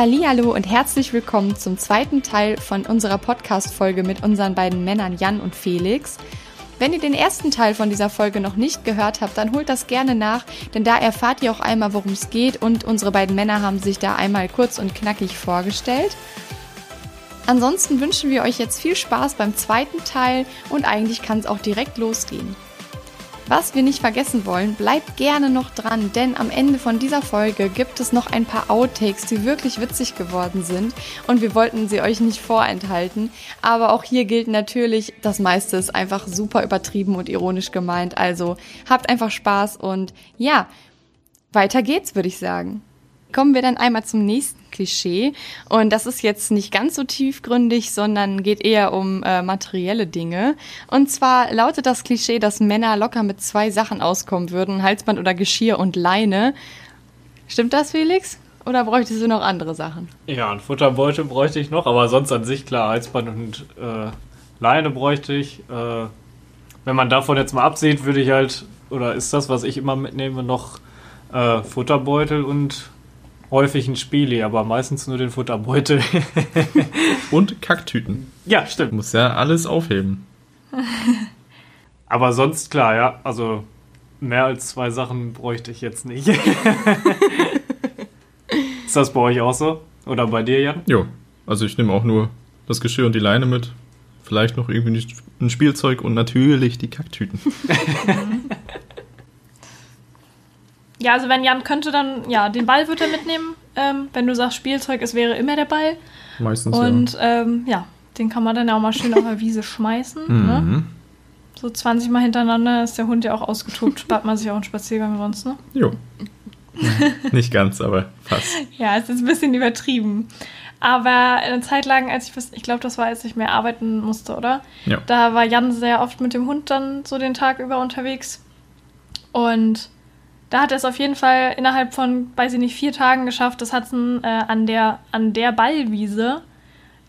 Hallihallo und herzlich willkommen zum zweiten Teil von unserer Podcast-Folge mit unseren beiden Männern Jan und Felix. Wenn ihr den ersten Teil von dieser Folge noch nicht gehört habt, dann holt das gerne nach, denn da erfahrt ihr auch einmal, worum es geht und unsere beiden Männer haben sich da einmal kurz und knackig vorgestellt. Ansonsten wünschen wir euch jetzt viel Spaß beim zweiten Teil und eigentlich kann es auch direkt losgehen. Was wir nicht vergessen wollen, bleibt gerne noch dran, denn am Ende von dieser Folge gibt es noch ein paar Outtakes, die wirklich witzig geworden sind und wir wollten sie euch nicht vorenthalten. Aber auch hier gilt natürlich, das meiste ist einfach super übertrieben und ironisch gemeint. Also habt einfach Spaß und ja, weiter geht's, würde ich sagen. Kommen wir dann einmal zum nächsten Klischee. Und das ist jetzt nicht ganz so tiefgründig, sondern geht eher um äh, materielle Dinge. Und zwar lautet das Klischee, dass Männer locker mit zwei Sachen auskommen würden: Halsband oder Geschirr und Leine. Stimmt das, Felix? Oder bräuchtest du noch andere Sachen? Ja, ein Futterbeutel bräuchte ich noch, aber sonst an sich klar, Halsband und äh, Leine bräuchte ich. Äh, wenn man davon jetzt mal absieht, würde ich halt, oder ist das, was ich immer mitnehme, noch äh, Futterbeutel und häufig ein Spieli, aber meistens nur den Futterbeutel. Und Kacktüten. Ja, stimmt. Muss ja alles aufheben. aber sonst klar, ja. Also mehr als zwei Sachen bräuchte ich jetzt nicht. Ist das bei euch auch so? Oder bei dir, Jan? Jo. Also ich nehme auch nur das Geschirr und die Leine mit. Vielleicht noch irgendwie ein Spielzeug und natürlich die Kacktüten. Ja, also wenn Jan könnte, dann, ja, den Ball würde er mitnehmen. Ähm, wenn du sagst Spielzeug, es wäre immer der Ball. Meistens, Und ja, ähm, ja den kann man dann auch mal schön auf der Wiese schmeißen. Ne? Mhm. So 20 Mal hintereinander ist der Hund ja auch ausgetobt. Spart man sich auch einen Spaziergang sonst, ne? Jo. Nicht ganz, aber fast. ja, es ist ein bisschen übertrieben. Aber eine Zeit lang, als ich, ich glaube, das war, als ich mehr arbeiten musste, oder? Ja. Da war Jan sehr oft mit dem Hund dann so den Tag über unterwegs. Und da hat er es auf jeden Fall innerhalb von, weiß ich nicht, vier Tagen geschafft, das Hudson äh, an, der, an der Ballwiese,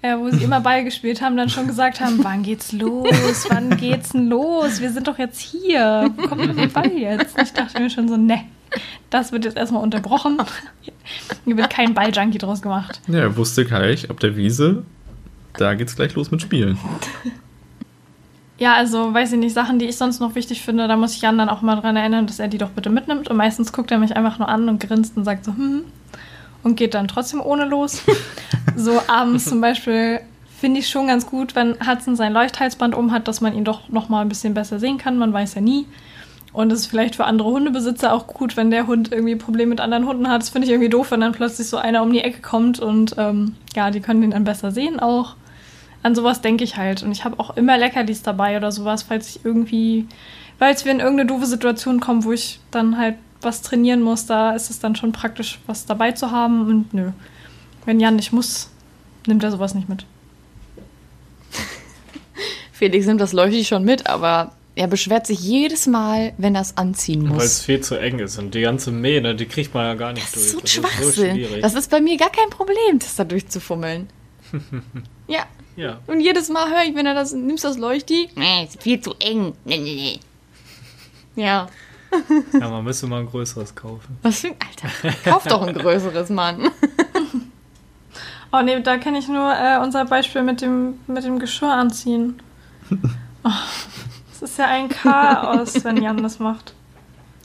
äh, wo sie immer Ball gespielt haben, dann schon gesagt haben, wann geht's los? Wann geht's denn los? Wir sind doch jetzt hier. Wo kommt denn der Ball jetzt? Ich dachte mir schon so, ne, das wird jetzt erstmal unterbrochen. Hier wird kein Balljunkie draus gemacht. Ja, er wusste gleich, ab der Wiese, da geht's gleich los mit Spielen. Ja, also weiß ich nicht, Sachen, die ich sonst noch wichtig finde, da muss ich Jan dann auch mal dran erinnern, dass er die doch bitte mitnimmt. Und meistens guckt er mich einfach nur an und grinst und sagt so, hm, und geht dann trotzdem ohne los. so abends zum Beispiel finde ich schon ganz gut, wenn Hudson sein Leuchthalsband um hat, dass man ihn doch noch mal ein bisschen besser sehen kann. Man weiß ja nie. Und es ist vielleicht für andere Hundebesitzer auch gut, wenn der Hund irgendwie Probleme mit anderen Hunden hat. Das finde ich irgendwie doof, wenn dann plötzlich so einer um die Ecke kommt und ähm, ja, die können ihn dann besser sehen auch an sowas denke ich halt. Und ich habe auch immer Leckerlis dabei oder sowas, falls ich irgendwie, falls wir in irgendeine doofe Situation kommen, wo ich dann halt was trainieren muss, da ist es dann schon praktisch, was dabei zu haben. Und nö, wenn Jan nicht muss, nimmt er sowas nicht mit. Felix nimmt das leuchtig schon mit, aber er beschwert sich jedes Mal, wenn er es anziehen muss. Weil es viel zu eng ist und die ganze Mähne, die kriegt man ja gar nicht das durch. Ist so das Schwachsinn. ist so schwierig. Das ist bei mir gar kein Problem, das da durchzufummeln. ja. Ja. Und jedes Mal höre ich, wenn er das, nimmst das Leuchti? Nee, ist viel zu eng. Nee, nee, nee. Ja. ja, man müsste mal ein größeres kaufen. Was für ein Alter. Kauf doch ein größeres, Mann. Oh nee, da kenne ich nur äh, unser Beispiel mit dem, mit dem Geschirr anziehen. Oh, das ist ja ein Chaos, wenn Jan das macht.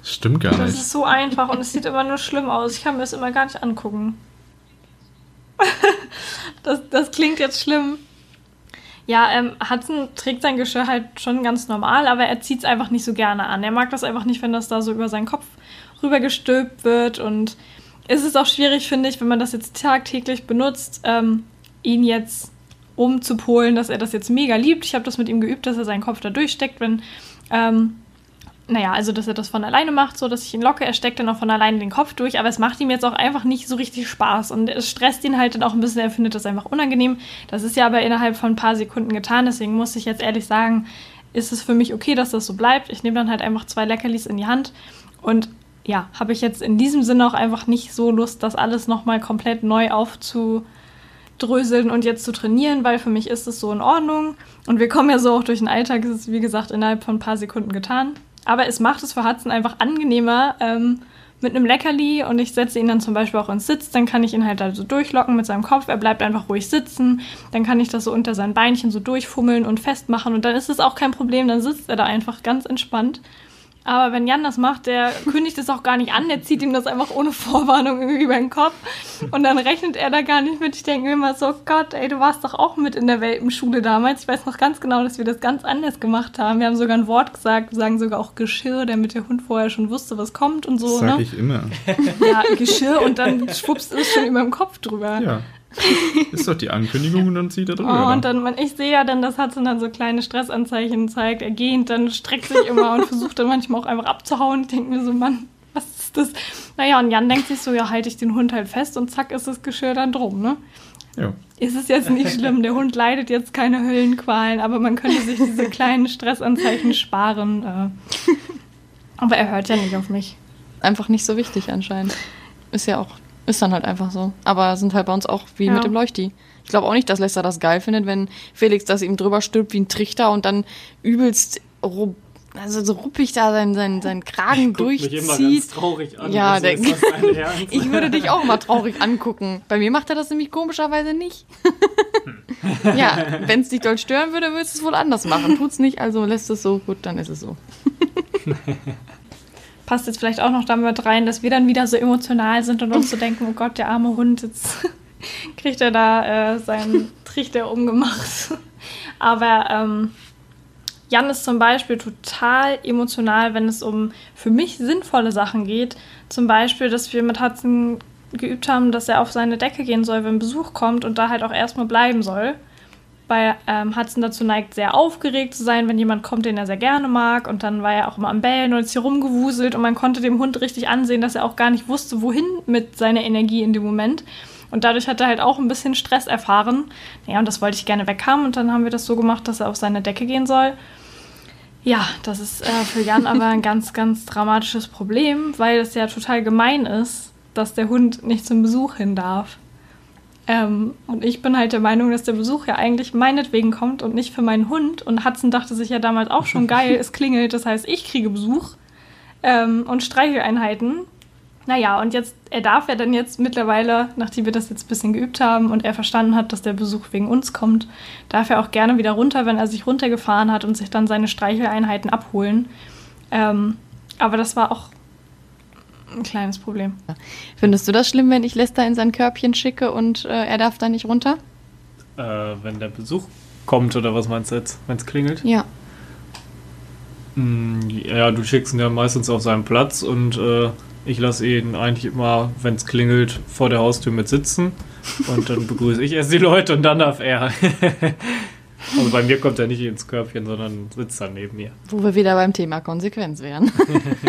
Stimmt gar Das nicht. ist so einfach und es sieht immer nur schlimm aus. Ich kann mir das immer gar nicht angucken. das, das klingt jetzt schlimm. Ja, ähm, Hudson trägt sein Geschirr halt schon ganz normal, aber er zieht es einfach nicht so gerne an. Er mag das einfach nicht, wenn das da so über seinen Kopf rübergestülpt wird. Und es ist auch schwierig, finde ich, wenn man das jetzt tagtäglich benutzt, ähm, ihn jetzt umzupolen, dass er das jetzt mega liebt. Ich habe das mit ihm geübt, dass er seinen Kopf da durchsteckt, wenn ähm, naja, also dass er das von alleine macht, so dass ich ihn locke. Er steckt dann auch von alleine den Kopf durch, aber es macht ihm jetzt auch einfach nicht so richtig Spaß und es stresst ihn halt dann auch ein bisschen. Er findet das einfach unangenehm. Das ist ja aber innerhalb von ein paar Sekunden getan, deswegen muss ich jetzt ehrlich sagen, ist es für mich okay, dass das so bleibt. Ich nehme dann halt einfach zwei Leckerlis in die Hand und ja, habe ich jetzt in diesem Sinne auch einfach nicht so Lust, das alles nochmal komplett neu aufzudröseln und jetzt zu trainieren, weil für mich ist es so in Ordnung. Und wir kommen ja so auch durch den Alltag, es ist wie gesagt innerhalb von ein paar Sekunden getan. Aber es macht es für Hudson einfach angenehmer, ähm, mit einem Leckerli und ich setze ihn dann zum Beispiel auch ins Sitz, dann kann ich ihn halt da so durchlocken mit seinem Kopf. Er bleibt einfach ruhig sitzen. Dann kann ich das so unter seinen Beinchen so durchfummeln und festmachen und dann ist es auch kein Problem. Dann sitzt er da einfach ganz entspannt. Aber wenn Jan das macht, der kündigt es auch gar nicht an, der zieht ihm das einfach ohne Vorwarnung irgendwie über den Kopf und dann rechnet er da gar nicht mit. Ich denke mir immer so, Gott, ey, du warst doch auch mit in der Welpenschule damals. Ich weiß noch ganz genau, dass wir das ganz anders gemacht haben. Wir haben sogar ein Wort gesagt, wir sagen sogar auch Geschirr, damit der Hund vorher schon wusste, was kommt und so. Das sag ne? ich immer. Ja, Geschirr und dann schwupst es schon über dem Kopf drüber. Ja. Ist doch die Ankündigung und dann zieht er Oh, drüber. und dann, man, ich sehe ja dann, dass Hudson dann so kleine Stressanzeichen zeigt. Er gähnt, dann streckt sich immer und versucht dann manchmal auch einfach abzuhauen. Ich denke mir so, Mann, was ist das? Naja, und Jan denkt sich so, ja, halte ich den Hund halt fest und zack ist das Geschirr dann drum, ne? ja. Ist es jetzt nicht schlimm, der Hund leidet jetzt keine Höllenqualen, aber man könnte sich diese kleinen Stressanzeichen sparen. Äh. Aber er hört ja nicht auf mich. Einfach nicht so wichtig anscheinend. Ist ja auch, ist dann halt einfach so. Aber sind halt bei uns auch wie Ja. mit dem Leuchti. Ich glaube auch nicht, dass Lester das geil findet, wenn Felix das ihm drüber stülpt wie ein Trichter und dann übelst also so ruppig da seinen, seinen, seinen Kragen Guckt mich immer ganz durchzieht. traurig an. Ja, Also der- ist das dein Ernst? Ich würde dich auch mal traurig angucken. Bei mir macht er das nämlich komischerweise nicht. ja, wenn es dich doll stören würde, würdest du es wohl anders machen. Tut's nicht, also lässt es so, gut, dann ist es so. Passt jetzt vielleicht auch noch damit rein, dass wir dann wieder so emotional sind und uns so denken, oh Gott, der arme Hund, jetzt kriegt er da äh, seinen Trichter umgemacht. Aber ähm, Jan ist zum Beispiel total emotional, wenn es um für mich sinnvolle Sachen geht. Zum Beispiel, dass wir mit Hudson geübt haben, dass er auf seine Decke gehen soll, wenn Besuch kommt und da halt auch erstmal bleiben soll. Weil ähm, Hudson dazu neigt, sehr aufgeregt zu sein, wenn jemand kommt, den er sehr gerne mag. Und dann war er auch immer am Bellen und ist hier rumgewuselt und man konnte dem Hund richtig ansehen, dass er auch gar nicht wusste, wohin mit seiner Energie in dem Moment. Und dadurch hat er halt auch ein bisschen Stress erfahren. Ja, und das wollte ich gerne weghaben. Und dann haben wir das so gemacht, dass er auf seine Decke gehen soll. Ja, das ist äh, für Jan aber ein ganz, ganz dramatisches Problem, weil es ja total gemein ist, dass der Hund nicht zum Besuch hin darf. Ähm, und ich bin halt der Meinung, dass der Besuch ja eigentlich meinetwegen kommt und nicht für meinen Hund. Und Hudson dachte sich ja damals auch schon geil, es klingelt, das heißt, ich kriege Besuch ähm, und Streicheleinheiten. Naja, und jetzt, er darf ja dann jetzt mittlerweile, nachdem wir das jetzt ein bisschen geübt haben und er verstanden hat, dass der Besuch wegen uns kommt, darf er auch gerne wieder runter, wenn er sich runtergefahren hat und sich dann seine Streicheleinheiten abholen. Ähm, aber das war auch ein kleines Problem. Findest du das schlimm, wenn ich Lester in sein Körbchen schicke und äh, er darf da nicht runter? Äh, wenn der Besuch kommt oder was meinst du jetzt, wenn es klingelt? Ja. Mm, Ja, du schickst ihn ja meistens auf seinen Platz und äh, ich lasse ihn eigentlich immer, wenn es klingelt, vor der Haustür mit sitzen. Und dann begrüße ich erst die Leute und dann darf er. also bei mir kommt er nicht ins Körbchen, sondern sitzt dann neben mir. Wo wir wieder beim Thema Konsequenz wären.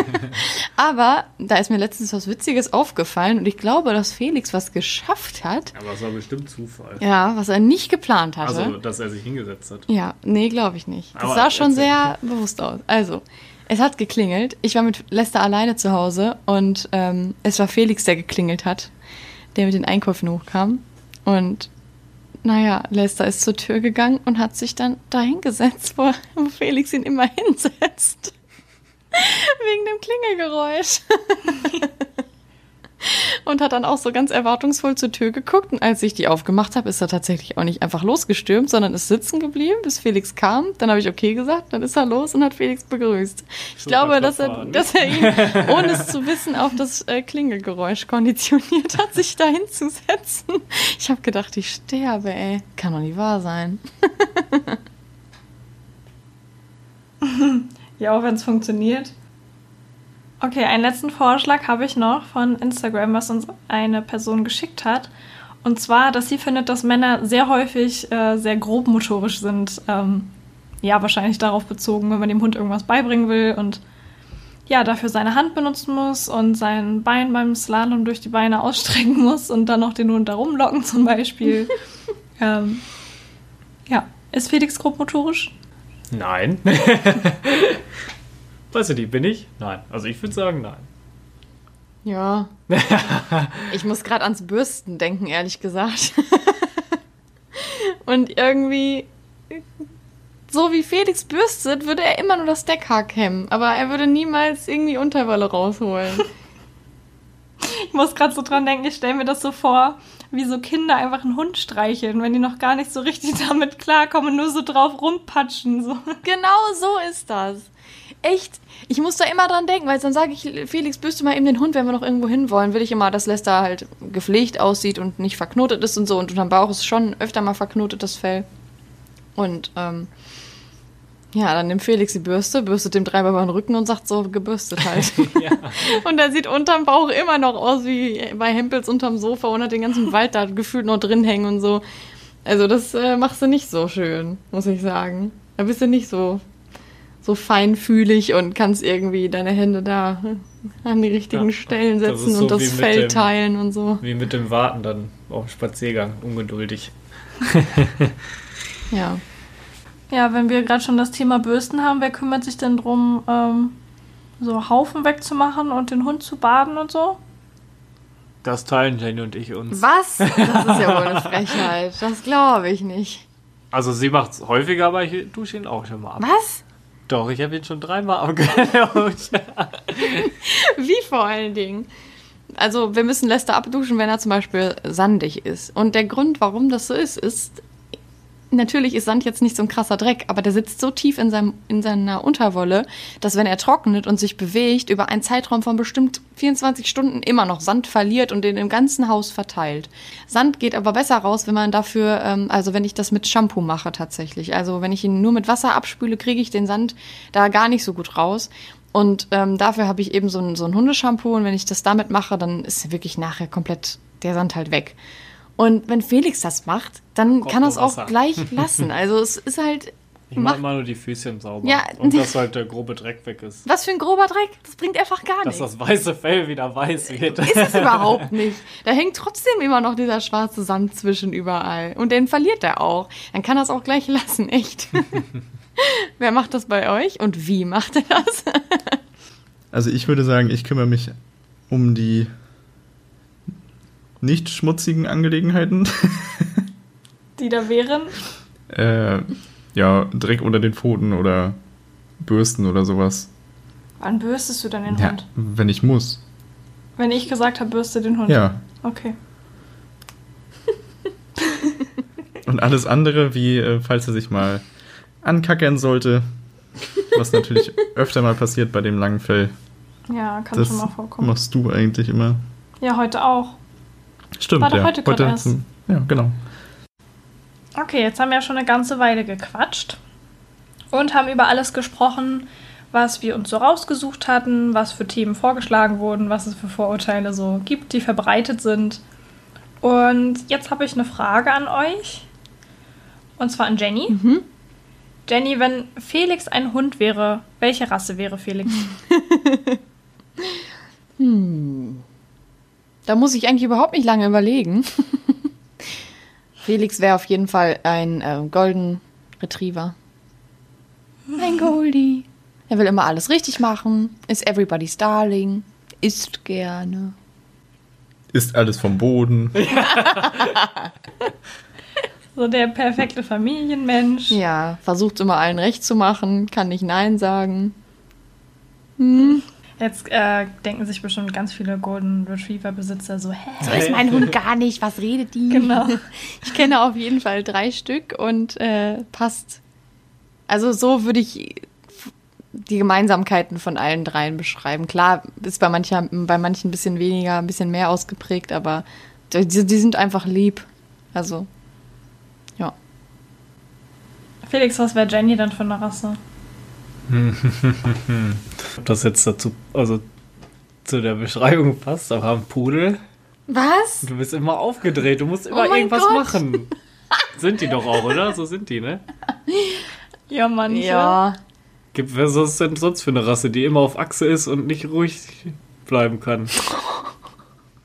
Aber da ist mir letztens was Witziges aufgefallen und ich glaube, dass Felix was geschafft hat. Aber es war bestimmt Zufall. Ja, was er nicht geplant hatte. Also, dass er sich hingesetzt hat. Ja, nee, glaube ich nicht. Das Aber sah schon sehr bewusst aus. Also, es hat geklingelt. Ich war mit Lester alleine zu Hause und ähm, es war Felix, der geklingelt hat, der mit den Einkäufen hochkam. Und naja, Lester ist zur Tür gegangen und hat sich dann da hingesetzt, wo, wo Felix ihn immer hinsetzt. Wegen dem Klingelgeräusch. und hat dann auch so ganz erwartungsvoll zur Tür geguckt. Und als ich die aufgemacht habe, ist er tatsächlich auch nicht einfach losgestürmt, sondern ist sitzen geblieben, bis Felix kam. Dann habe ich okay gesagt, dann ist er los und hat Felix begrüßt. Ich glaube, dass er, dass er ihn, ohne es zu wissen, auf das äh, Klingelgeräusch konditioniert hat, sich da hinzusetzen. Ich habe gedacht, ich sterbe, ey. Kann doch nicht wahr sein. Ja, auch wenn es funktioniert. Okay, einen letzten Vorschlag habe ich noch von Instagram, was uns eine Person geschickt hat. Und zwar, dass sie findet, dass Männer sehr häufig äh, sehr grobmotorisch sind. Ähm, ja, wahrscheinlich darauf bezogen, wenn man dem Hund irgendwas beibringen will und ja, dafür seine Hand benutzen muss und sein Bein beim Slalom durch die Beine ausstrecken muss und dann noch den Hund da rumlocken zum Beispiel. ähm, ja, ist Felix grobmotorisch? Nein. weißt du die, bin ich? Nein. Also ich würde sagen, nein. Ja. ich muss gerade ans Bürsten denken, ehrlich gesagt. Und irgendwie, so wie Felix bürstet, würde er immer nur das Deckhaar kämmen. Aber er würde niemals irgendwie Unterwolle rausholen. Ich muss gerade so dran denken, ich stelle mir das so vor, wie so Kinder einfach einen Hund streicheln, wenn die noch gar nicht so richtig damit klarkommen und nur so drauf rumpatschen. So. Genau so ist das. Echt. Ich muss da immer dran denken, weil dann sage ich, Felix, büste mal eben den Hund, wenn wir noch irgendwo hin wollen. Will ich immer, dass Lester halt gepflegt aussieht und nicht verknotet ist und so. Und unterm Bauch ist schon öfter mal verknotet, das Fell. Und, ähm, ja, dann nimmt Felix die Bürste, bürstet dem Treiber über den Rücken und sagt so, gebürstet halt. Und er sieht unterm Bauch immer noch aus wie bei Hempels unterm Sofa und hat den ganzen Wald da gefühlt noch drin hängen und so. Also das äh, machst du nicht so schön, muss ich sagen. Da bist du nicht so, so feinfühlig und kannst irgendwie deine Hände da an die richtigen Ja, Stellen das setzen so und das Fell dem- teilen und so. Wie mit dem Warten dann auf dem Spaziergang, ungeduldig. Ja. Ja, wenn wir gerade schon das Thema Bürsten haben, wer kümmert sich denn drum, ähm, so Haufen wegzumachen und den Hund zu baden und so? Das teilen Jenny und ich uns. Was? Das ist ja wohl eine Frechheit. Das glaube ich nicht. Also sie macht es häufiger, aber ich dusche ihn auch schon mal ab. Was? Doch, ich habe ihn schon dreimal abgeduscht. Wie vor allen Dingen? Also, wir müssen Lester abduschen, wenn er zum Beispiel sandig ist. Und der Grund, warum das so ist, ist, natürlich ist Sand jetzt nicht so ein krasser Dreck, aber der sitzt so tief in, seinem, in seiner Unterwolle, dass wenn er trocknet und sich bewegt, über einen Zeitraum von bestimmt 24 Stunden immer noch Sand verliert und den im ganzen Haus verteilt. Sand geht aber besser raus, wenn man dafür, ähm, also wenn ich das mit Shampoo mache tatsächlich. Also wenn ich ihn nur mit Wasser abspüle, kriege ich den Sand da gar nicht so gut raus. Und ähm, dafür habe ich eben so ein, so ein Hundeshampoo und wenn ich das damit mache, dann ist wirklich nachher komplett der Sand halt weg. Und wenn Felix das macht, dann Kommt kann er es auch gleich lassen. Also es ist halt, Ich mache Mach- immer nur die Füßchen sauber. Ja. Und dass halt der grobe Dreck weg ist. was für ein grober Dreck, das bringt einfach gar Dass nichts. das weiße Fell wieder weiß wird. Ist es überhaupt nicht. Da hängt trotzdem immer noch dieser schwarze Sand zwischen überall. Und den verliert er auch. Dann kann er es auch gleich lassen, echt. Wer macht das bei euch und wie macht er das? Also ich würde sagen, ich kümmere mich um die nicht schmutzigen Angelegenheiten. Die da wären. äh, ja, Dreck unter den Pfoten oder Bürsten oder sowas. Wann bürstest du denn den Ja, Hund? wenn ich muss. Wenn ich gesagt habe, bürste den Hund. Ja. Okay. Und alles andere, wie äh, falls er sich mal ankackern sollte, was natürlich öfter mal passiert bei dem langen Fell. Ja, kann Das schon mal vorkommen. machst du eigentlich immer. Ja, heute auch. Stimmt, War doch ja. heute gerade erst. zum- Ja, genau. Okay, jetzt haben wir ja schon eine ganze Weile gequatscht und haben über alles gesprochen, was wir uns so rausgesucht hatten, was für Themen vorgeschlagen wurden, was es für Vorurteile so gibt, die verbreitet sind. Und jetzt habe ich eine Frage an euch. Und zwar an Jenny. Jenny, wenn Felix ein Hund wäre, welche Rasse wäre Felix? Da muss ich eigentlich überhaupt nicht lange überlegen. Felix wäre auf jeden Fall ein äh, Golden Retriever. Ein Goldie. Er will immer alles richtig machen, ist everybody's darling, isst gerne. Ist alles vom Boden. So der perfekte Familienmensch. Ja, versucht immer allen recht zu machen, kann nicht Nein sagen. Jetzt äh, denken sich bestimmt ganz viele Golden Retriever-Besitzer so, hä? So ist mein Hund gar nicht, was redet die? Genau. Ich kenne auf jeden Fall drei Stück und äh, passt. Also so würde ich die Gemeinsamkeiten von allen dreien beschreiben. Klar, ist bei, mancher, bei manchen ein bisschen weniger, ein bisschen mehr ausgeprägt, aber die, die sind einfach lieb. Also, ja. Felix, was wäre Jenny dann für eine Rasse? Ob das jetzt dazu, also zu der Beschreibung passt, aber ein Pudel, Was? du bist immer aufgedreht, du musst immer Oh irgendwas Gott. machen. Sind die doch auch, oder? So sind die, ne? Ja, manche. Ja. Gibt, was ist denn sonst für eine Rasse, die immer auf Achse ist und nicht ruhig bleiben kann?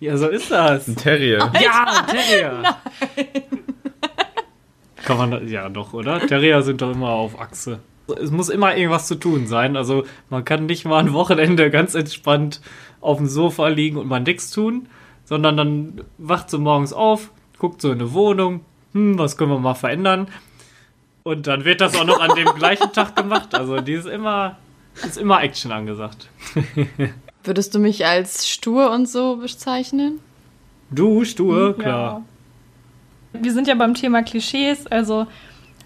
Ja, so ist das. Ein Terrier. Ja, Terrier. Kann man, ja doch, oder? Terrier sind doch immer auf Achse. Es muss immer irgendwas zu tun sein. Also man kann nicht mal ein Wochenende ganz entspannt auf dem Sofa liegen und mal nichts tun, sondern dann wacht so morgens auf, guckt so in eine Wohnung, hm, was können wir mal verändern? Und dann wird das auch noch an dem gleichen Tag gemacht. Also die ist immer, ist immer Action angesagt. Würdest du mich als stur und so bezeichnen? Du, stur, klar. Ja. Wir sind ja beim Thema Klischees, also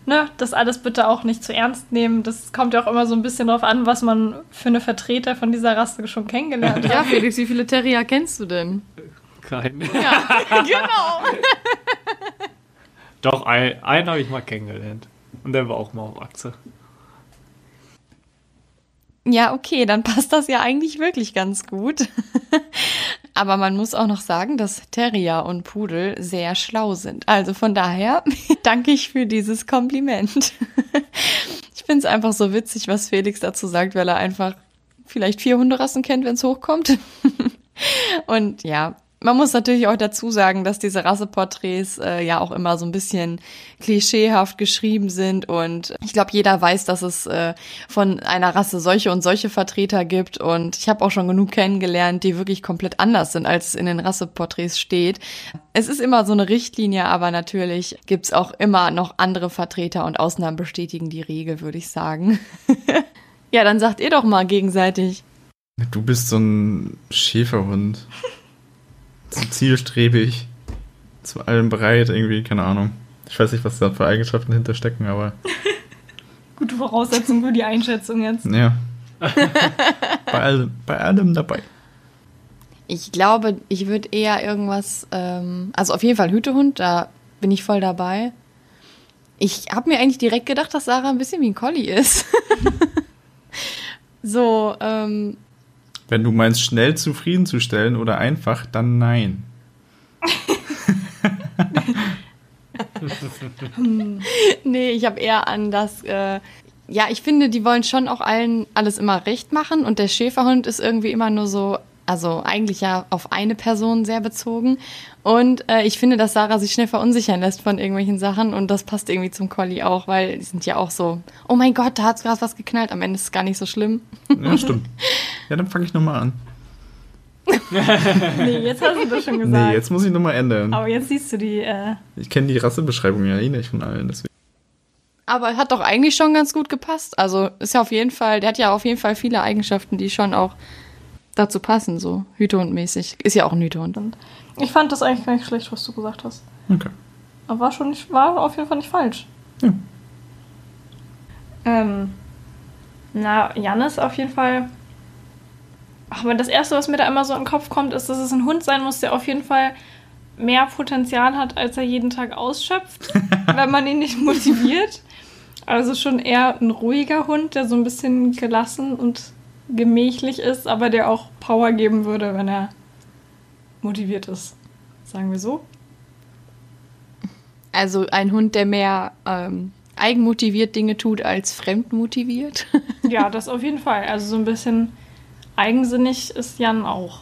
ne, das alles bitte auch nicht zu ernst nehmen. Das kommt ja auch immer so ein bisschen drauf an, was man für eine Vertreter von dieser Rasse schon kennengelernt hat. Ja, Felix, wie viele Terrier kennst du denn? Kein. Ja, genau. Doch, ein, einen habe ich mal kennengelernt. Und der war auch mal auf Achse. Ja, okay, dann passt das ja eigentlich wirklich ganz gut. Aber man muss auch noch sagen, dass Terrier und Pudel sehr schlau sind. Also von daher danke ich für dieses Kompliment. Ich finde es einfach so witzig, was Felix dazu sagt, weil er einfach vielleicht vier Hunderassen kennt, wenn es hochkommt. Und ja, man muss natürlich auch dazu sagen, dass diese Rasseporträts äh, ja auch immer so ein bisschen klischeehaft geschrieben sind und ich glaube, jeder weiß, dass es äh, von einer Rasse solche und solche Vertreter gibt und ich habe auch schon genug kennengelernt, die wirklich komplett anders sind, als es in den Rasseporträts steht. Es ist immer so eine Richtlinie, aber natürlich gibt's auch immer noch andere Vertreter und Ausnahmen bestätigen die Regel, würde ich sagen. ja, dann sagt ihr doch mal gegenseitig. Du bist so ein Schäferhund. So zielstrebig. Zu allem bereit, irgendwie, keine Ahnung. Ich weiß nicht, was da für Eigenschaften hinterstecken, aber Gute Voraussetzung für die Einschätzung jetzt. ja. bei, allem, bei allem dabei. Ich glaube, ich würde eher irgendwas, ähm, also auf jeden Fall Hütehund, da bin ich voll dabei. Ich habe mir eigentlich direkt gedacht, dass Sarah ein bisschen wie ein Collie ist. so, ähm, Wenn du meinst, schnell zufriedenzustellen oder einfach, dann nein. nee, ich habe eher an das, äh, ja, ich finde, die wollen schon auch allen alles immer recht machen und der Schäferhund ist irgendwie immer nur so, also eigentlich ja auf eine Person sehr bezogen. Und äh, ich finde, dass Sarah sich schnell verunsichern lässt von irgendwelchen Sachen und das passt irgendwie zum Collie auch, weil die sind ja auch so, oh mein Gott, da hat gerade was geknallt, am Ende ist es gar nicht so schlimm. Ja, stimmt. Ja, dann fange ich nochmal an. Nee, jetzt hast du das schon gesagt. Nee, jetzt muss ich nochmal ändern. Aber jetzt siehst du die, äh, Ich kenne die Rassebeschreibung ja eh nicht von allen, deswegen. Aber hat doch eigentlich schon ganz gut gepasst. Also ist ja auf jeden Fall, der hat ja auf jeden Fall viele Eigenschaften, die schon auch dazu passen, so Hütehundmäßig. Ist ja auch ein Hütehund. ich fand das eigentlich gar nicht schlecht, was du gesagt hast. Okay. Aber war schon nicht, war auf jeden Fall nicht falsch. Ja. Ähm, na, Jannis auf jeden Fall. Aber das erste, was mir da immer so in den Kopf kommt, ist, dass es ein Hund sein muss, der auf jeden Fall mehr Potenzial hat, als er jeden Tag ausschöpft, wenn man ihn nicht motiviert. Also schon eher ein ruhiger Hund, der so ein bisschen gelassen und gemächlich ist, aber der auch Power geben würde, wenn er motiviert ist. Sagen wir so. Also ein Hund, der mehr ähm, eigenmotiviert Dinge tut als fremdmotiviert. Ja, das auf jeden Fall. Also so ein bisschen eigensinnig ist Jan auch.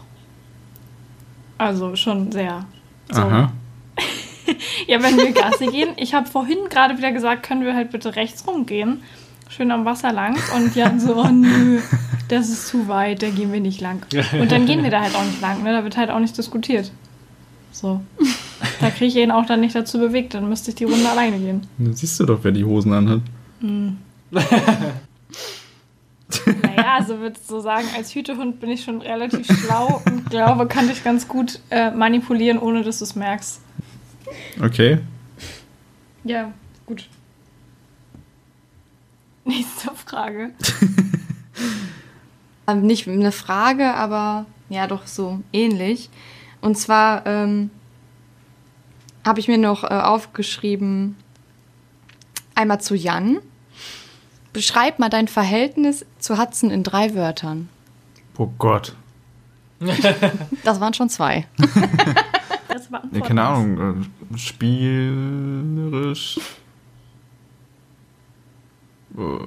Also schon sehr. So. Aha. Ja, wenn wir Gassi gehen. Ich habe vorhin gerade wieder gesagt, können wir halt bitte rechts rumgehen. Schön am Wasser lang. Und Jan so, oh nö, das ist zu weit, da gehen wir nicht lang. Und dann gehen wir da halt auch nicht lang, ne? Da wird halt auch nicht diskutiert. So. Da kriege ich ihn auch dann nicht dazu bewegt, dann müsste ich die Runde alleine gehen. Da siehst du doch, wer die Hosen anhat. Naja, also würdest du so sagen, als Hütehund bin ich schon relativ schlau und glaube, kann dich ganz gut äh, manipulieren, ohne dass du es merkst. Okay. Ja, gut. Nächste Frage. Ähm, Nicht eine Frage, aber ja, doch so ähnlich. Und zwar ähm, habe ich mir noch äh, aufgeschrieben, einmal zu Jan. Beschreib mal dein Verhältnis zu Hudson in drei Wörtern. Oh Gott. Das waren schon zwei. Das war Ja, keine Ahnung. Äh, spielerisch. Äh,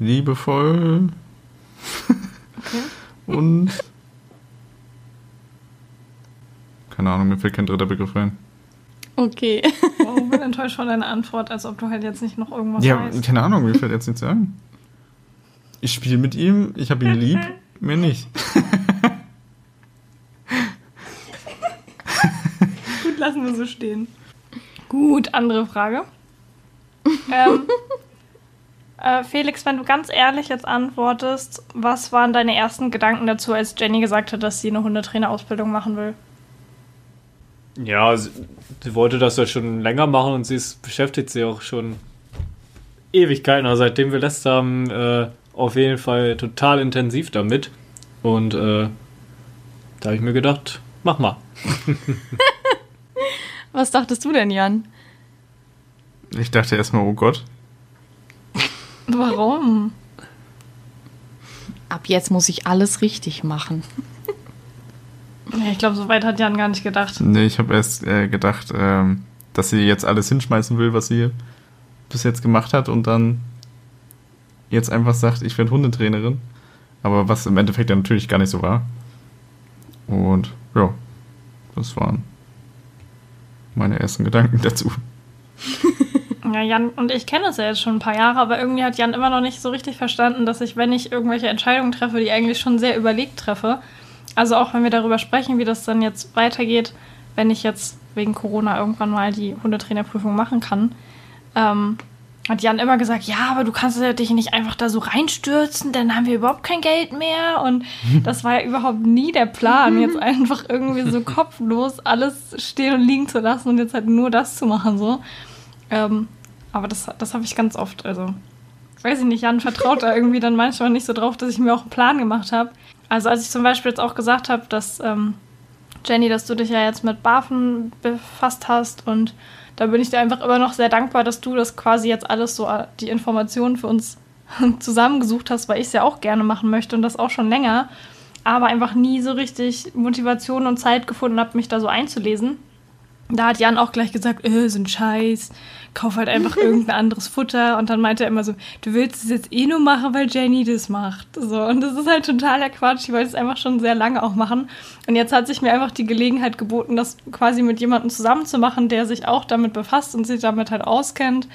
Liebevoll. Und. Keine Ahnung, mir fällt kein dritter Begriff rein. Okay. Wow, ich bin enttäuscht von deiner Antwort, als ob du halt jetzt nicht noch irgendwas Ja, weißt. keine Ahnung, mir fällt jetzt nichts ein. Ich spiele mit ihm, ich habe ihn lieb, mir nicht. Gut, lassen wir so stehen. Gut, andere Frage. ähm, Äh, Felix, wenn du ganz ehrlich jetzt antwortest, was waren deine ersten Gedanken dazu, als Jenny gesagt hat, dass sie eine Hundetrainerausbildung machen will? Ja, sie, sie wollte das ja schon länger machen und sie ist, beschäftigt sich auch schon Ewigkeiten, also seitdem wir Lester haben, äh, auf jeden Fall total intensiv damit. Und äh, da habe ich mir gedacht, mach mal. Was dachtest du denn, Jan? Ich dachte erstmal, oh Gott. Warum? Ab jetzt muss ich alles richtig machen. Ja, ich glaube, so weit hat Jan gar nicht gedacht. Nee, ich habe erst äh, gedacht, ähm, dass sie jetzt alles hinschmeißen will, was sie bis jetzt gemacht hat und dann jetzt einfach sagt, ich werde Hundetrainerin. Aber was im Endeffekt ja natürlich gar nicht so war. Und ja, das waren meine ersten Gedanken dazu. Ja, Jan und ich kennen es ja jetzt schon ein paar Jahre, aber irgendwie hat Jan immer noch nicht so richtig verstanden, dass ich, wenn ich irgendwelche Entscheidungen treffe, die eigentlich schon sehr überlegt treffe, also auch wenn wir darüber sprechen, wie das dann jetzt weitergeht, wenn ich jetzt wegen Corona irgendwann mal die Hundetrainerprüfung machen kann, ähm, hat Jan immer gesagt, ja, aber du kannst dich nicht einfach da so reinstürzen, dann haben wir überhaupt kein Geld mehr. Und das war ja überhaupt nie der Plan, jetzt einfach irgendwie so kopflos alles stehen und liegen zu lassen und jetzt halt nur das zu machen. so. Ähm, aber das, das habe ich ganz oft. Also, weiß ich nicht, Jan vertraut da irgendwie dann manchmal nicht so drauf, dass ich mir auch einen Plan gemacht habe. Also, als ich zum Beispiel jetzt auch gesagt habe, dass ähm, Jenny, dass du dich ja jetzt mit Bafen befasst hast und da bin ich dir einfach immer noch sehr dankbar, dass du das quasi jetzt alles so, äh, die Informationen für uns zusammengesucht hast, weil ich es ja auch gerne machen möchte und das auch schon länger, aber einfach nie so richtig Motivation und Zeit gefunden habe, mich da so einzulesen. Da hat Jan auch gleich gesagt, äh, so ein Scheiß, kauf halt einfach irgendein anderes Futter. Und dann meinte er immer so, du willst es jetzt eh nur machen, weil Jenny das macht. So, und das ist halt totaler Quatsch. Ich wollte es einfach schon sehr lange auch machen. Und jetzt hat sich mir einfach die Gelegenheit geboten, das quasi mit jemandem zusammen zu machen, der sich auch damit befasst und sich damit halt auskennt.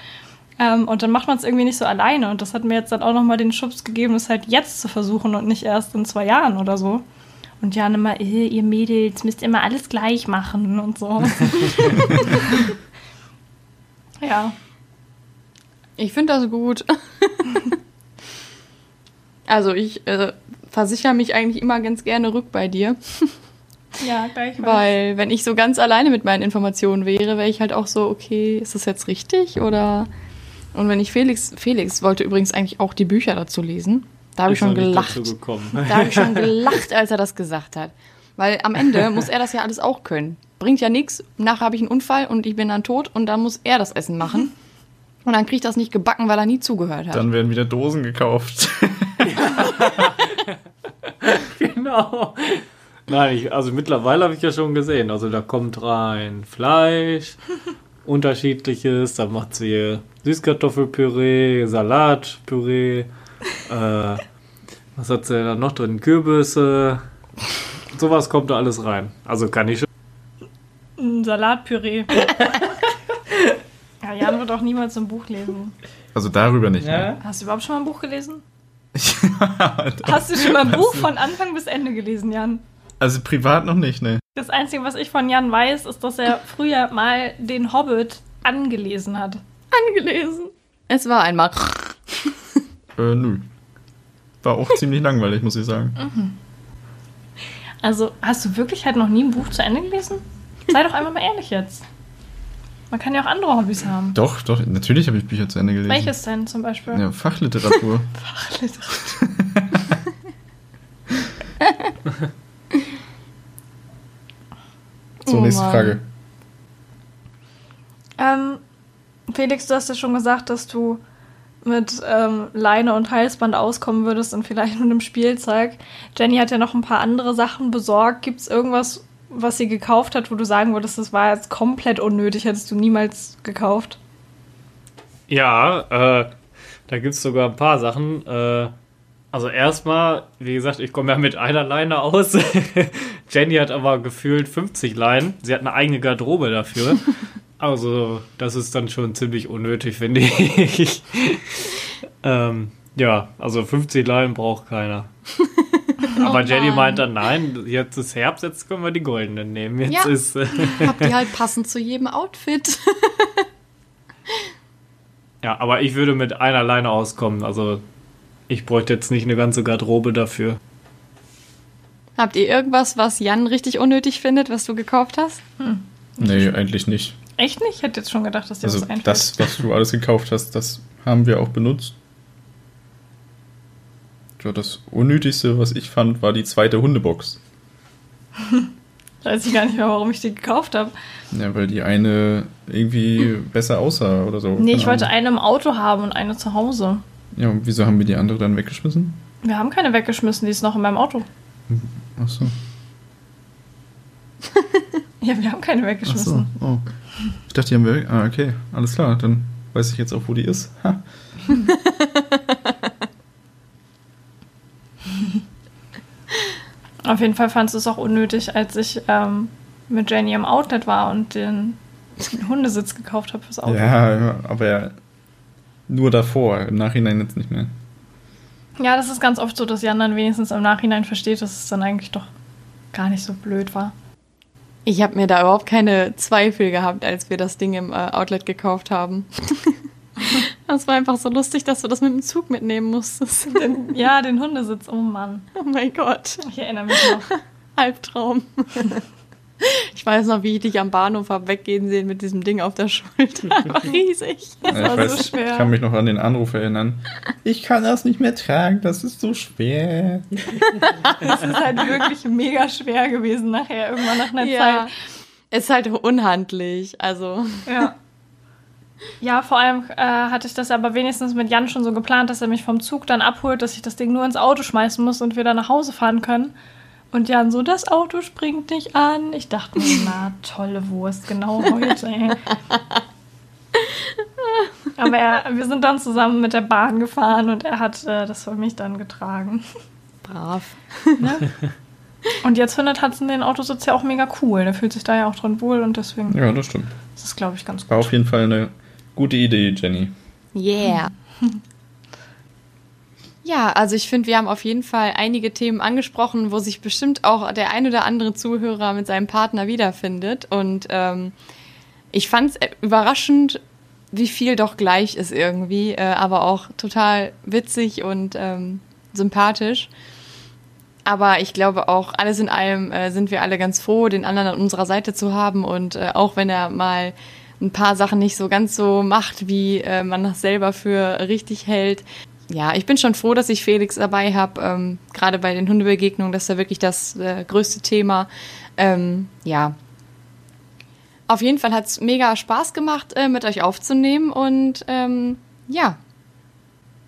Ähm, und dann macht man es irgendwie nicht so alleine. Und das hat mir jetzt dann auch nochmal den Schubs gegeben, es halt jetzt zu versuchen und nicht erst in zwei Jahren oder so. Und Jan immer, äh, ihr Mädels müsst immer alles gleich machen und so. ja. Ich finde das gut. also ich äh, versichere mich eigentlich immer ganz gerne rück bei dir. Ja, gleich. Weil wenn ich so ganz alleine mit meinen Informationen wäre, wäre ich halt auch so, okay, ist das jetzt richtig? Oder und wenn ich Felix, Felix wollte übrigens eigentlich auch die Bücher dazu lesen. Da habe ich schon gelacht. Da habe ich schon gelacht, als er das gesagt hat. Weil am Ende muss er das ja alles auch können. Bringt ja nichts. Nachher habe ich einen Unfall und ich bin dann tot und dann muss er das Essen machen. Und dann kriegt das nicht gebacken, weil er nie zugehört hat. Dann werden wieder Dosen gekauft. genau. Nein, ich, also mittlerweile habe ich ja schon gesehen. Also da kommt rein Fleisch, unterschiedliches, dann macht sie Süßkartoffelpüree, Salatpüree, äh, was hat sie da noch drin? Kürbisse. Sowas kommt da alles rein. Also kann ich schon. Ein Salatpüree. ja, Jan wird auch niemals ein Buch lesen. Also darüber nicht. Ja. Ne? Hast du überhaupt schon mal ein Buch gelesen? Hast du schon mal ein Buch von Anfang bis Ende gelesen, Jan? Also privat noch nicht, ne? Das Einzige, was ich von Jan weiß, ist, dass er früher mal den Hobbit angelesen hat. Angelesen. Es war einmal. Äh, nö. War auch ziemlich langweilig, muss ich sagen. Also, hast du wirklich halt noch nie ein Buch zu Ende gelesen? Sei doch einfach mal ehrlich jetzt. Man kann ja auch andere Hobbys haben. Doch, doch, natürlich habe ich Bücher zu Ende gelesen. Welches denn zum Beispiel? Ja, Fachliteratur. Fachliteratur. so, Oh nächste Mann. Frage. Ähm, Felix, du hast ja schon gesagt, dass du mit ähm, Leine und Halsband auskommen würdest und vielleicht mit einem Spielzeug. Jenny hat ja noch ein paar andere Sachen besorgt. Gibt es irgendwas, was sie gekauft hat, wo du sagen würdest, das war jetzt komplett unnötig, hättest du niemals gekauft? Ja, äh, da gibt es sogar ein paar Sachen. Äh, also erstmal, wie gesagt, ich komme ja mit einer Leine aus. Jenny hat aber gefühlt 50 Leinen. Sie hat eine eigene Garderobe dafür. Also, das ist dann schon ziemlich unnötig, finde ich. ähm, ja, also 50 Leinen braucht keiner. Aber Jenny Mann. meint dann, nein, jetzt ist Herbst, jetzt können wir die goldenen nehmen. Jetzt Ja. ist. Äh, Habt ihr halt passend zu jedem Outfit. Ja, aber ich würde mit einer Leine auskommen. Also ich bräuchte jetzt nicht eine ganze Garderobe dafür. Habt ihr irgendwas, was Jan richtig unnötig findet, was du gekauft hast? Nee, eigentlich nicht. Echt nicht? Ich hätte jetzt schon gedacht, dass dir Also was einfällt. das, was du alles gekauft hast, das haben wir auch benutzt. Ja, das Unnötigste, was ich fand, war die zweite Hundebox. Weiß ich gar nicht mehr, warum ich die gekauft habe. Ja, weil die eine irgendwie besser aussah oder so. Nee, Keine ich wollte Ahnung. eine im Auto haben und eine zu Hause. Ja, und wieso haben wir die andere dann weggeschmissen? Wir haben keine weggeschmissen, die ist noch in meinem Auto. Achso. Ja, wir haben keine weggeschmissen. Oh. Ich dachte, die haben wir. Ah, okay. Alles klar. Dann weiß ich jetzt auch, wo die ist. Ha. Auf jeden Fall fandst du es auch unnötig, als ich ähm, mit Jenny im Outlet war und den Hundesitz gekauft habe fürs Auto. Ja, ja, aber nur davor. Im Nachhinein jetzt nicht mehr. Ja, das ist ganz oft so, dass Jan dann wenigstens im Nachhinein versteht, dass es dann eigentlich doch gar nicht so blöd war. Ich habe mir da überhaupt keine Zweifel gehabt, als wir das Ding im äh, Outlet gekauft haben. das war einfach so lustig, dass du das mit dem Zug mitnehmen musstest. Den, ja, den Hundesitz, oh Mann. oh mein Gott, Ich erinnere mich noch. Albtraum. Ich weiß noch, wie ich dich am Bahnhof hab weggehen sehen mit diesem Ding auf der Schulter. Einfach riesig. Das Ja, war so schwer. Ich kann mich noch an den Anruf erinnern. Ich kann das nicht mehr tragen, das ist so schwer. Das ist halt wirklich mega schwer gewesen nachher, irgendwann nach einer Ja, Zeit. ist halt unhandlich. Also, Ja. Ja, vor allem äh, hatte ich das aber wenigstens mit Jan schon so geplant, dass er mich vom Zug dann abholt, dass ich das Ding nur ins Auto schmeißen muss und wir dann nach Hause fahren können. Und Jan so, das Auto springt nicht an. Ich dachte mir, na, tolle Wurst, genau heute. Ey. Aber er, wir sind dann zusammen mit der Bahn gefahren und er hat äh, das für mich dann getragen. brav. Ne? Und jetzt findet Hudson den Autositz ja auch mega cool. Der fühlt sich da ja auch drin wohl und deswegen Ja, das stimmt. ist es, glaube ich, ganz War gut. auf jeden Fall eine gute Idee, Jenny. Yeah. Ja, also ich finde, wir haben auf jeden Fall einige Themen angesprochen, wo sich bestimmt auch der ein oder andere Zuhörer mit seinem Partner wiederfindet. Und ähm, ich fand es überraschend, wie viel doch gleich ist irgendwie, äh, aber auch total witzig und ähm, sympathisch. Aber ich glaube auch, alles in allem äh, sind wir alle ganz froh, den anderen an unserer Seite zu haben. Und äh, auch wenn er mal ein paar Sachen nicht so ganz so macht, wie äh, man das selber für richtig hält. Ja, ich bin schon froh, dass ich Felix dabei habe, ähm, gerade bei den Hundebegegnungen, das ist ja wirklich das äh, größte Thema. Ähm, ja, auf jeden Fall hat's mega Spaß gemacht, äh, mit euch aufzunehmen und ähm, ja,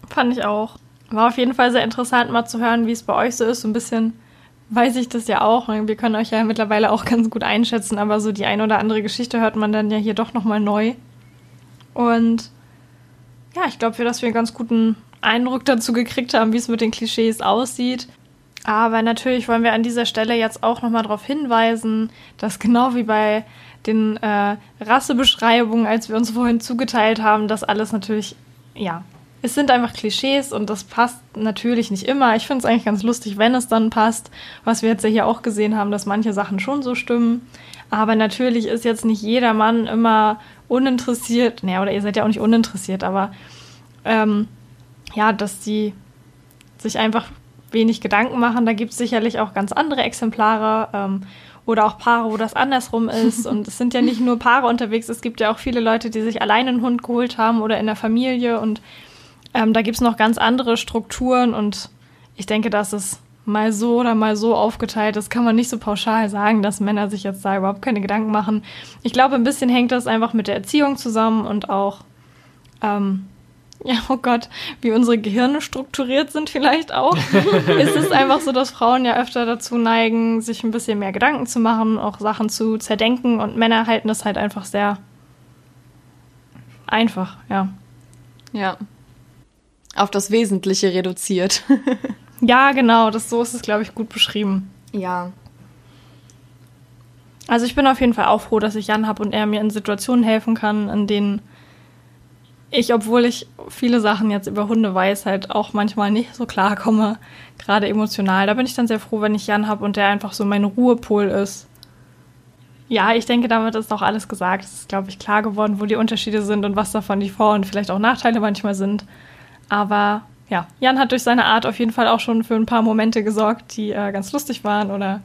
Fand ich auch. War auf jeden Fall sehr interessant, mal zu hören, wie es bei euch so ist. So ein bisschen weiß ich das ja auch. Wir können euch ja mittlerweile auch ganz gut einschätzen, aber so die ein oder andere Geschichte hört man dann ja hier doch nochmal neu. Und ja, ich glaube, dass wir einen ganz guten Eindruck dazu gekriegt haben, wie es mit den Klischees aussieht. Aber natürlich wollen wir an dieser Stelle jetzt auch nochmal darauf hinweisen, dass genau wie bei den äh, Rassebeschreibungen, als wir uns vorhin zugeteilt haben, das alles natürlich, ja, es sind einfach Klischees und das passt natürlich nicht immer. Ich finde es eigentlich ganz lustig, wenn es dann passt, was wir jetzt ja hier auch gesehen haben, dass manche Sachen schon so stimmen. Aber natürlich ist jetzt nicht jeder Mann immer uninteressiert, naja, oder ihr seid ja auch nicht uninteressiert, aber ähm, ja, dass die sich einfach wenig Gedanken machen. Da gibt es sicherlich auch ganz andere Exemplare ähm, oder auch Paare, wo das andersrum ist. Und es sind ja nicht nur Paare unterwegs, es gibt ja auch viele Leute, die sich alleine einen Hund geholt haben oder in der Familie. Und ähm, da gibt es noch ganz andere Strukturen. Und ich denke, dass es mal so oder mal so aufgeteilt ist, kann man nicht so pauschal sagen, dass Männer sich jetzt da überhaupt keine Gedanken machen. Ich glaube, ein bisschen hängt das einfach mit der Erziehung zusammen und auch ähm, ja, oh Gott, wie unsere Gehirne strukturiert sind vielleicht auch. ist es einfach so, dass Frauen ja öfter dazu neigen, sich ein bisschen mehr Gedanken zu machen, auch Sachen zu zerdenken und Männer halten das halt einfach sehr einfach, ja. ja, auf das Wesentliche reduziert. Ja, genau, das, so ist es, glaube ich, gut beschrieben. ja, Also ich bin auf jeden Fall auch froh, dass ich Jan habe und er mir in Situationen helfen kann, in denen ich, obwohl ich viele Sachen jetzt über Hunde weiß, halt auch manchmal nicht so klar komme, gerade emotional. Da bin ich dann sehr froh, wenn ich Jan habe und der einfach so mein Ruhepol ist. Ja, ich denke, damit ist auch alles gesagt. Es ist, glaube ich, klar geworden, wo die Unterschiede sind und was davon die Vor- und vielleicht auch Nachteile manchmal sind. Aber ja, Jan hat durch seine Art auf jeden Fall auch schon für ein paar Momente gesorgt, die äh, ganz lustig waren oder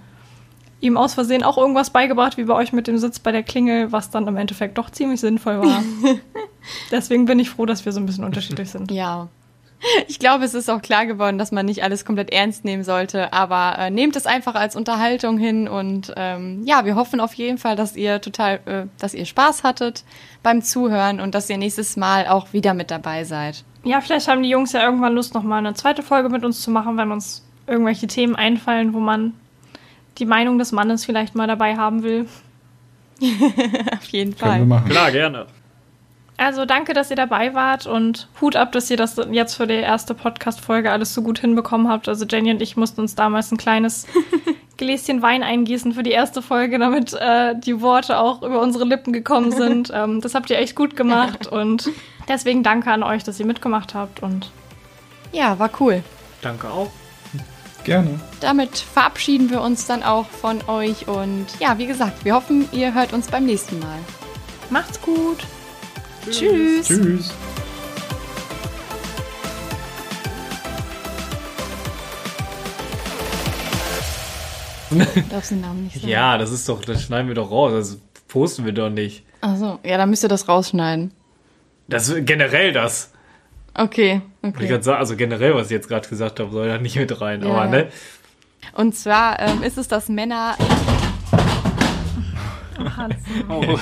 ihm aus Versehen auch irgendwas beigebracht, wie bei euch mit dem Sitz bei der Klingel, was dann im Endeffekt doch ziemlich sinnvoll war. Deswegen bin ich froh, dass wir so ein bisschen unterschiedlich sind. Ja. Ich glaube, es ist auch klar geworden, dass man nicht alles komplett ernst nehmen sollte, aber äh, nehmt es einfach als Unterhaltung hin und ähm, ja, wir hoffen auf jeden Fall, dass ihr total, äh, dass ihr Spaß hattet beim Zuhören und dass ihr nächstes Mal auch wieder mit dabei seid. Ja, vielleicht haben die Jungs ja irgendwann Lust, nochmal eine zweite Folge mit uns zu machen, wenn uns irgendwelche Themen einfallen, wo man die Meinung des Mannes vielleicht mal dabei haben will. Auf jeden Können wir Fall. machen. Klar, gerne. Also danke, dass ihr dabei wart und Hut ab, dass ihr das jetzt für die erste Podcast-Folge alles so gut hinbekommen habt. Also Jenny und ich mussten uns damals ein kleines Gläschen Wein eingießen für die erste Folge, damit äh, die Worte auch über unsere Lippen gekommen sind. ähm, das habt ihr echt gut gemacht und deswegen danke an euch, dass ihr mitgemacht habt und Ja, war cool. Danke auch. Gerne. Damit verabschieden wir uns dann auch von euch und ja, wie gesagt, wir hoffen, ihr hört uns beim nächsten Mal. macht's gut. Tschüss. Tschüss. Darfst den Namen nicht sagen? Ja, das ist doch, das schneiden wir doch raus. Das posten wir doch nicht. Achso, ja, dann müsst ihr das rausschneiden. Das generell das. Okay, Ich okay. grad sagen, also generell, was ich jetzt gerade gesagt habe, soll da nicht mit rein. Ja, aber ne? Und zwar ähm, ist es, dass Männer. Oh.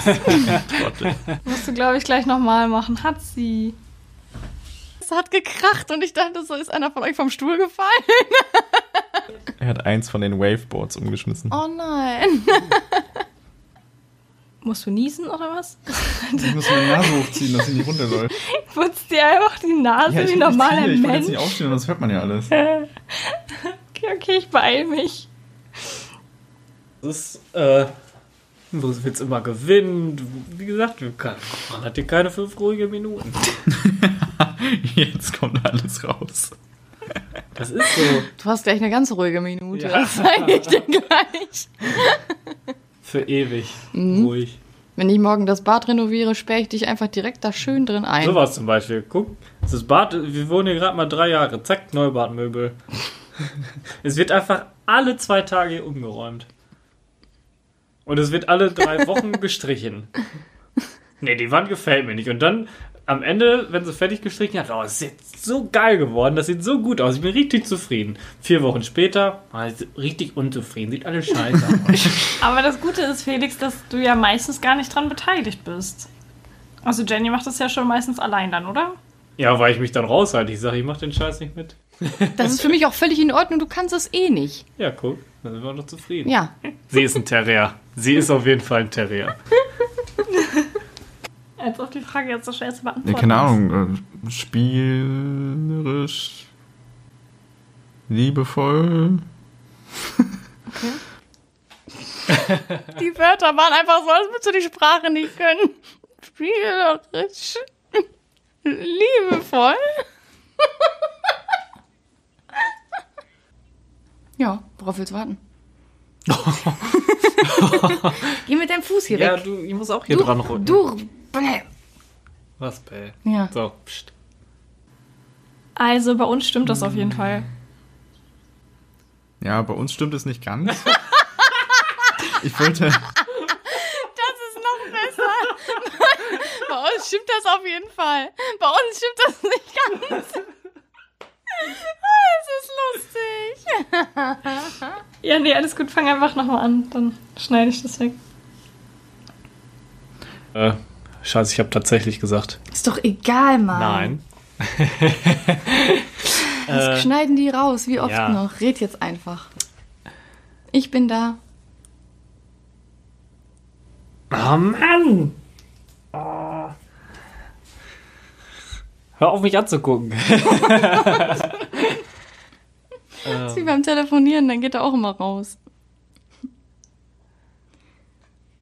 Musst du, glaube ich, gleich nochmal machen. Hat sie. Es hat gekracht und ich dachte, so ist einer von euch vom Stuhl gefallen. Er hat eins von den Waveboards umgeschmissen. Oh nein. Musst du niesen oder was? Ich muss meine Nase hochziehen, dass sie nicht runterläuft. Putzt dir einfach die Nase wie normaler Ich kann jetzt Mensch. nicht aufstehen, das hört man ja alles. Okay, okay, ich beeil mich. Das ist, äh, du willst immer gewinnen. Du, wie gesagt, man hat hier keine fünf ruhige Minuten. Jetzt kommt alles raus. Das ist so. Du hast gleich eine ganz ruhige Minute. Ja. Das zeige ich dir gleich. Für ewig. Mhm. Ruhig. Wenn ich morgen das Bad renoviere, sperre ich dich einfach direkt da schön drin ein. Sowas zum Beispiel. Guck, das Bad, wir wohnen hier gerade mal drei Jahre. Zack, Neubadmöbel. es wird einfach alle zwei Tage hier umgeräumt. Und es wird alle drei Wochen gestrichen. Nee, die Wand gefällt mir nicht. Und dann am Ende, wenn sie fertig gestrichen hat, oh, es ist jetzt so geil geworden, das sieht so gut aus. Ich bin richtig zufrieden. Vier Wochen später, war ich richtig unzufrieden. Sieht alles scheiße aus. Aber das Gute ist, Felix, dass du ja meistens gar nicht dran beteiligt bist. Also Jenny macht das ja schon meistens allein dann, oder? ja, weil ich mich dann raushalte. Ich sage, ich mach den Scheiß nicht mit. Das ist für mich auch völlig in Ordnung. Du kannst es eh nicht. Ja, guck, dann sind wir doch zufrieden. Ja. Sie ist ein Terrier. Sie ist auf jeden Fall ein Terrier. Als auf die Frage jetzt so schwer zu Ja, beantworten. keine ist. Ahnung, äh, spielerisch, liebevoll. Die Wörter waren einfach so, als würdest du die Sprache nicht können. Spielerisch. Liebevoll. ja, worauf willst du warten? Geh mit deinem Fuß hier Ja, weg. du, ich muss auch hier du, dran rücken. du. Bäh. Was, bäh. Ja. So, pst. Also bei uns stimmt das auf jeden Fall. Ja, bei uns stimmt es nicht ganz. Ich wollte, Das ist noch besser. Bei uns stimmt das auf jeden Fall. Bei uns stimmt das nicht ganz. Das ist lustig. Ja, nee, alles gut, fang einfach nochmal an. Dann schneide ich das weg. Äh, scheiße, ich habe tatsächlich gesagt. Ist doch egal, Mann. Nein. Das schneiden die raus, wie oft ja. noch. Red jetzt einfach. Ich bin da. Oh Mann! Oh. Hör auf mich anzugucken. Das ist wie beim Telefonieren, dann geht er auch immer raus.